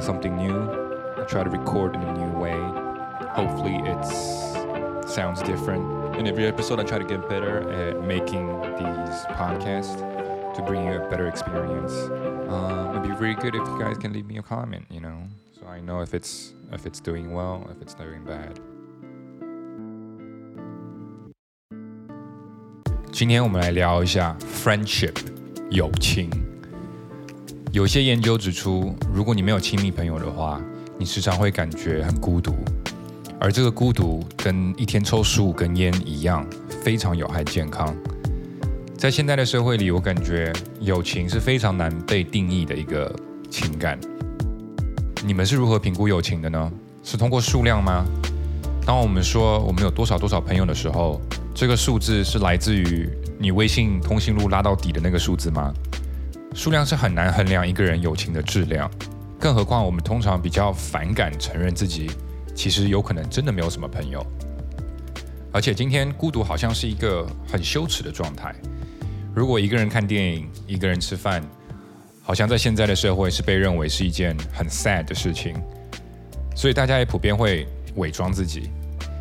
learn something new. I try to record in a new way. Hopefully, it sounds different. In every episode, I try to get better at making these podcasts to bring you a better experience. Um, it'd be really good if you guys can leave me a comment, you know, so I know if it's if it's doing well, if it's doing bad. 今天我们来聊一下 friendship 友情。 有些研究指出，如果你没有亲密朋友的话，你时常会感觉很孤独，而这个孤独跟一天抽十五根烟一样，非常有害健康。在现在的社会里，我感觉友情是非常难被定义的一个情感。你们是如何评估友情的呢？是通过数量吗？当我们说我们有多少多少朋友的时候，这个数字是来自于你微信通讯录拉到底的那个数字吗？数量是很难衡量一个人友情的质量，更何况我们通常比较反感承认自己其实有可能真的没有什么朋友。而且今天孤独好像是一个很羞耻的状态。如果一个人看电影，一个人吃饭，好像在现在的社会是被认为是一件很 sad 的事情，所以大家也普遍会伪装自己。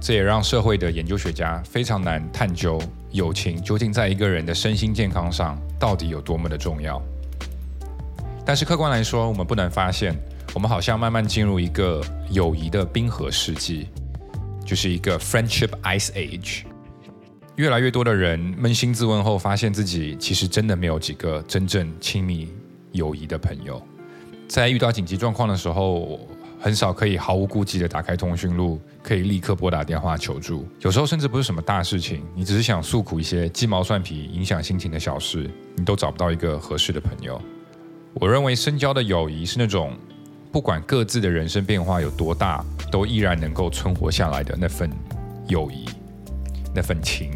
这也让社会的研究学家非常难探究友情究竟在一个人的身心健康上到底有多么的重要。但是客观来说，我们不难发现，我们好像慢慢进入一个友谊的冰河世纪，就是一个 friendship ice age。越来越多的人扪心自问后，发现自己其实真的没有几个真正亲密友谊的朋友。在遇到紧急状况的时候，很少可以毫无顾忌的打开通讯录，可以立刻拨打电话求助。有时候甚至不是什么大事情，你只是想诉苦一些鸡毛蒜皮、影响心情的小事，你都找不到一个合适的朋友。我认为深交的友谊是那种，不管各自的人生变化有多大，都依然能够存活下来的那份友谊，那份情。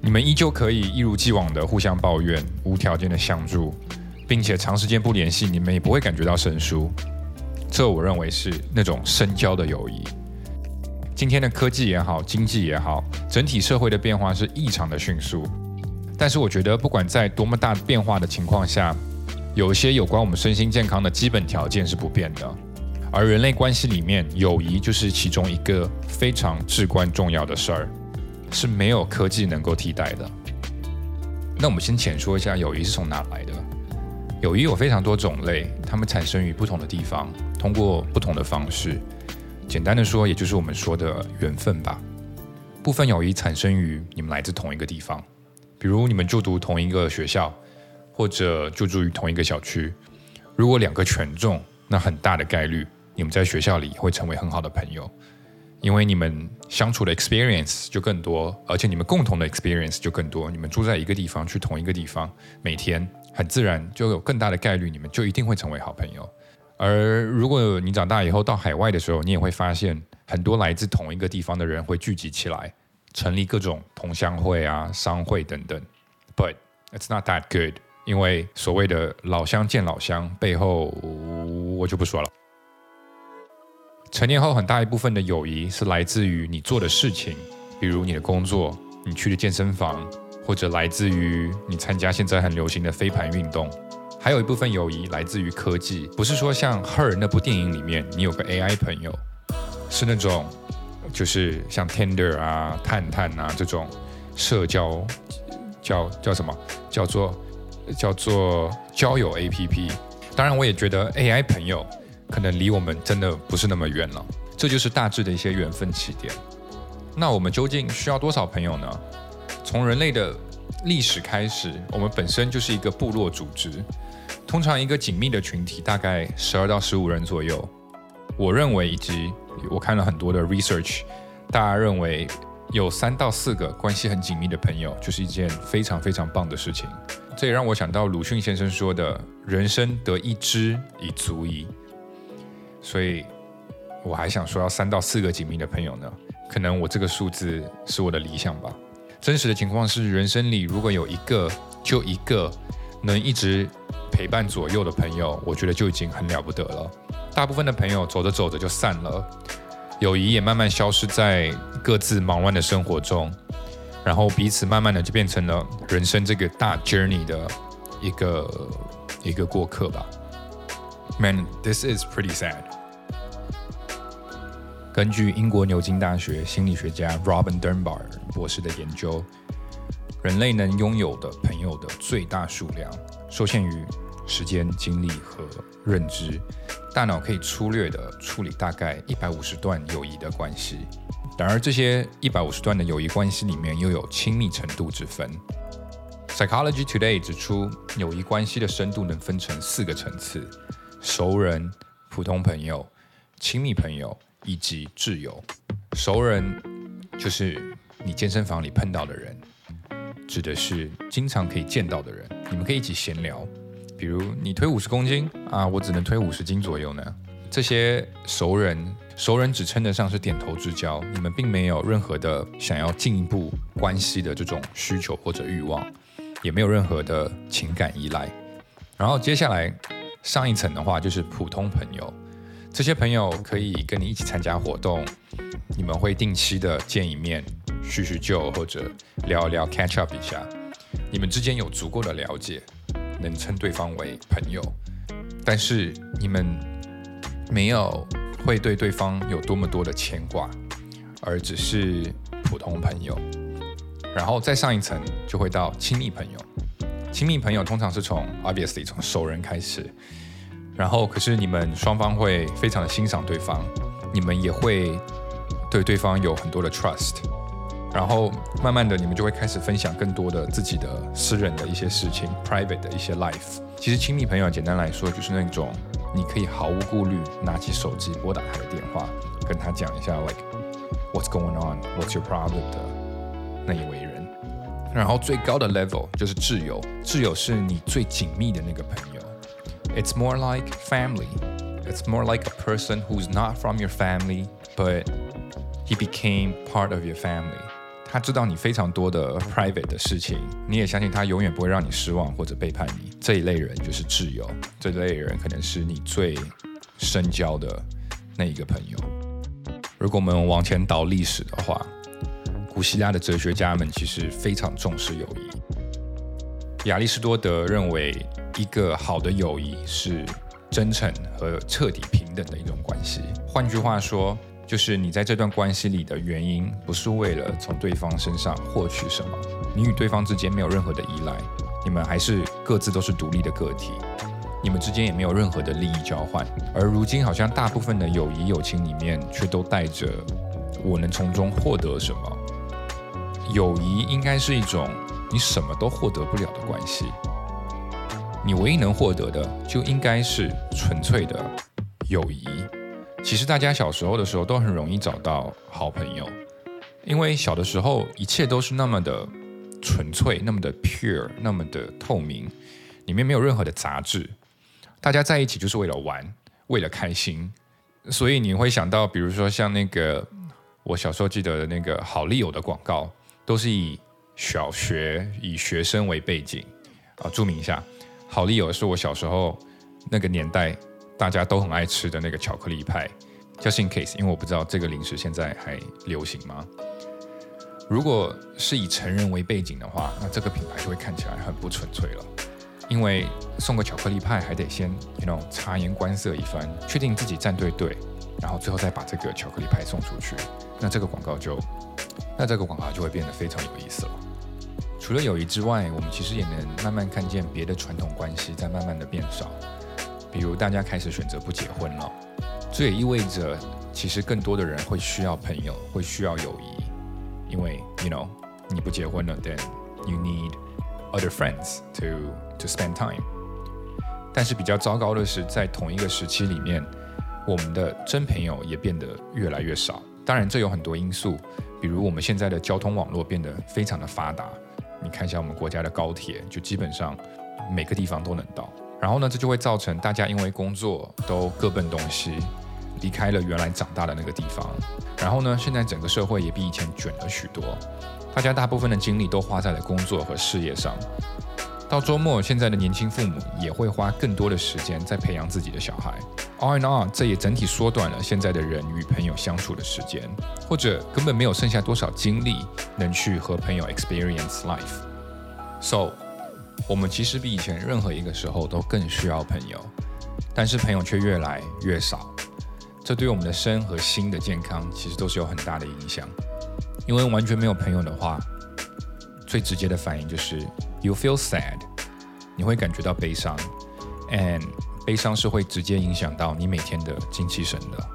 你们依旧可以一如既往的互相抱怨，无条件的相助，并且长时间不联系，你们也不会感觉到生疏。这我认为是那种深交的友谊。今天的科技也好，经济也好，整体社会的变化是异常的迅速。但是我觉得，不管在多么大变化的情况下，有一些有关我们身心健康的基本条件是不变的，而人类关系里面，友谊就是其中一个非常至关重要的事儿，是没有科技能够替代的。那我们先浅说一下友谊是从哪来的。友谊有非常多种类，它们产生于不同的地方，通过不同的方式。简单的说，也就是我们说的缘分吧。部分友谊产生于你们来自同一个地方，比如你们就读同一个学校。或者就住于同一个小区，如果两个权重，那很大的概率你们在学校里会成为很好的朋友，因为你们相处的 experience 就更多，而且你们共同的 experience 就更多。你们住在一个地方，去同一个地方，每天很自然就有更大的概率，你们就一定会成为好朋友。而如果你长大以后到海外的时候，你也会发现很多来自同一个地方的人会聚集起来，成立各种同乡会啊、商会等等。But it's not that good. 因为所谓的老乡见老乡，背后我就不说了。成年后，很大一部分的友谊是来自于你做的事情，比如你的工作，你去的健身房，或者来自于你参加现在很流行的飞盘运动。还有一部分友谊来自于科技，不是说像《Her》那部电影里面你有个 AI 朋友，是那种就是像 Tinder 啊、探探啊这种社交叫叫什么叫做。叫做交友 APP，当然我也觉得 AI 朋友可能离我们真的不是那么远了。这就是大致的一些缘分起点。那我们究竟需要多少朋友呢？从人类的历史开始，我们本身就是一个部落组织，通常一个紧密的群体大概十二到十五人左右。我认为，以及我看了很多的 research，大家认为有三到四个关系很紧密的朋友，就是一件非常非常棒的事情。这也让我想到鲁迅先生说的“人生得一知已足矣”，所以我还想说要三到四个紧密的朋友呢。可能我这个数字是我的理想吧。真实的情况是，人生里如果有一个就一个能一直陪伴左右的朋友，我觉得就已经很了不得了。大部分的朋友走着走着就散了，友谊也慢慢消失在各自忙乱的生活中。然后彼此慢慢的就变成了人生这个大 journey 的一个一个过客吧。Man, this is pretty sad. 根据英国牛津大学心理学家 Robin Dunbar 博士的研究，人类能拥有的朋友的最大数量受限于时间、精力和认知。大脑可以粗略地处理大概一百五十段友谊的关系。然而，这些一百五十段的友谊关系里面又有亲密程度之分。Psychology Today 指出，友谊关系的深度能分成四个层次：熟人、普通朋友、亲密朋友以及挚友。熟人就是你健身房里碰到的人，指的是经常可以见到的人，你们可以一起闲聊。比如你推五十公斤啊，我只能推五十斤左右呢。这些熟人。熟人只称得上是点头之交，你们并没有任何的想要进一步关系的这种需求或者欲望，也没有任何的情感依赖。然后接下来上一层的话就是普通朋友，这些朋友可以跟你一起参加活动，你们会定期的见一面叙叙旧或者聊一聊 catch up 一下，你们之间有足够的了解，能称对方为朋友，但是你们没有。会对对方有多么多的牵挂，而只是普通朋友，然后再上一层就会到亲密朋友。亲密朋友通常是从 obviously 从熟人开始，然后可是你们双方会非常的欣赏对方，你们也会对对方有很多的 trust，然后慢慢的你们就会开始分享更多的自己的私人的一些事情，private 的一些 life。其实亲密朋友简单来说就是那种。你可以毫无顾虑拿起手机拨打他的电话，跟他讲一下，like what's going on，what's your problem 的那一位人。然后最高的 level 就是挚友，挚友是你最紧密的那个朋友。It's more like family. It's more like a person who's not from your family, but he became part of your family. 他知道你非常多的 private 的事情，你也相信他永远不会让你失望或者背叛你。这一类人就是挚友，这一类人可能是你最深交的那一个朋友。如果我们往前倒历史的话，古希腊的哲学家们其实非常重视友谊。亚里士多德认为，一个好的友谊是真诚和彻底平等的一种关系。换句话说，就是你在这段关系里的原因，不是为了从对方身上获取什么，你与对方之间没有任何的依赖，你们还是各自都是独立的个体，你们之间也没有任何的利益交换。而如今，好像大部分的友谊友情里面，却都带着我能从中获得什么。友谊应该是一种你什么都获得不了的关系，你唯一能获得的，就应该是纯粹的友谊。其实大家小时候的时候都很容易找到好朋友，因为小的时候一切都是那么的纯粹，那么的 pure，那么的透明，里面没有任何的杂质。大家在一起就是为了玩，为了开心。所以你会想到，比如说像那个我小时候记得的那个好丽友的广告，都是以小学以学生为背景啊。注明一下，好丽友是我小时候那个年代。大家都很爱吃的那个巧克力派叫 in case，因为我不知道这个零食现在还流行吗？如果是以成人为背景的话，那这个品牌就会看起来很不纯粹了。因为送个巧克力派还得先，you know，察言观色一番，确定自己站对队，然后最后再把这个巧克力派送出去。那这个广告就，那这个广告就会变得非常有意思了。除了友谊之外，我们其实也能慢慢看见别的传统关系在慢慢的变少。比如大家开始选择不结婚了，这也意味着其实更多的人会需要朋友，会需要友谊，因为 you know 你不结婚了，then you need other friends to to spend time。但是比较糟糕的是，在同一个时期里面，我们的真朋友也变得越来越少。当然，这有很多因素，比如我们现在的交通网络变得非常的发达，你看一下我们国家的高铁，就基本上每个地方都能到。然后呢，这就会造成大家因为工作都各奔东西，离开了原来长大的那个地方。然后呢，现在整个社会也比以前卷了许多，大家大部分的精力都花在了工作和事业上。到周末，现在的年轻父母也会花更多的时间在培养自己的小孩。All in all，这也整体缩短了现在的人与朋友相处的时间，或者根本没有剩下多少精力能去和朋友 experience life。So。我们其实比以前任何一个时候都更需要朋友，但是朋友却越来越少。这对我们的身和心的健康其实都是有很大的影响。因为完全没有朋友的话，最直接的反应就是 you feel sad，你会感觉到悲伤，and 悲伤是会直接影响到你每天的精气神的。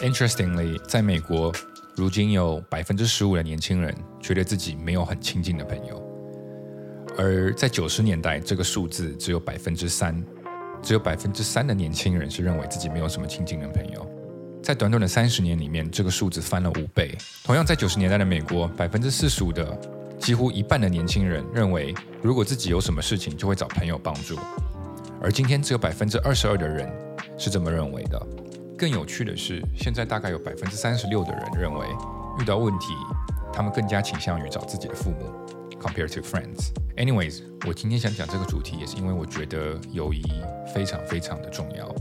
Interestingly，在美国，如今有百分之十五的年轻人觉得自己没有很亲近的朋友，而在九十年代，这个数字只有百分之三，只有百分之三的年轻人是认为自己没有什么亲近的朋友。在短短的三十年里面，这个数字翻了五倍。同样，在九十年代的美国，百分之四十五的几乎一半的年轻人认为，如果自己有什么事情，就会找朋友帮助。而今天，只有百分之二十二的人是这么认为的。更有趣的是，现在大概有百分之三十六的人认为，遇到问题，他们更加倾向于找自己的父母，compared to friends。Anyways，我今天想讲这个主题，也是因为我觉得友谊非常非常的重要。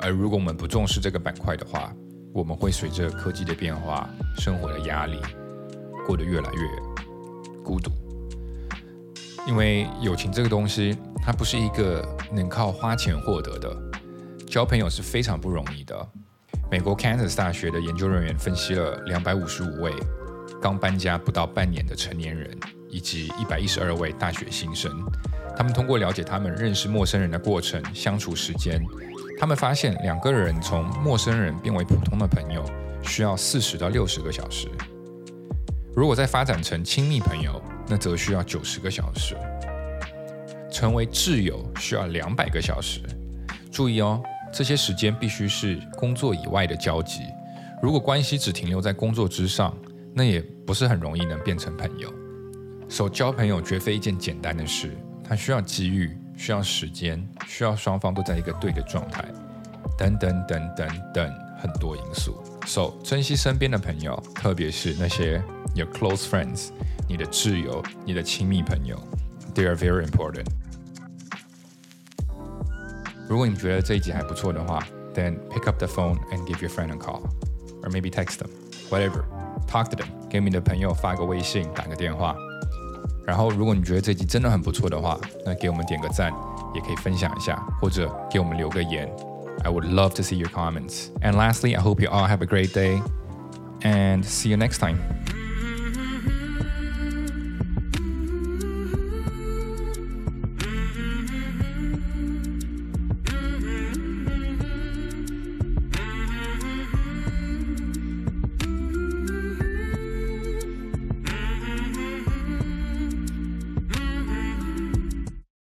而如果我们不重视这个板块的话，我们会随着科技的变化、生活的压力，过得越来越孤独。因为友情这个东西，它不是一个能靠花钱获得的，交朋友是非常不容易的。美国 Kansas 大学的研究人员分析了两百五十五位刚搬家不到半年的成年人，以及一百一十二位大学新生，他们通过了解他们认识陌生人的过程、相处时间。他们发现，两个人从陌生人变为普通的朋友，需要四十到六十个小时；如果再发展成亲密朋友，那则需要九十个小时；成为挚友需要两百个小时。注意哦，这些时间必须是工作以外的交集。如果关系只停留在工作之上，那也不是很容易能变成朋友。所交朋友绝非一件简单的事，它需要机遇。需要时间，需要双方都在一个对的状态，等等等等等很多因素。So，珍惜身边的朋友，特别是那些 your close friends，你的挚友，你的亲密朋友，they are very important。如果你觉得这一集还不错的话，then pick up the phone and give your friend a call，or maybe text them，whatever，talk to them，给你的朋友发个微信，打个电话。然后，如果你觉得这集真的很不错的话，那给我们点个赞，也可以分享一下，或者给我们留个言。I would love to see your comments. And lastly, I hope you all have a great day and see you next time.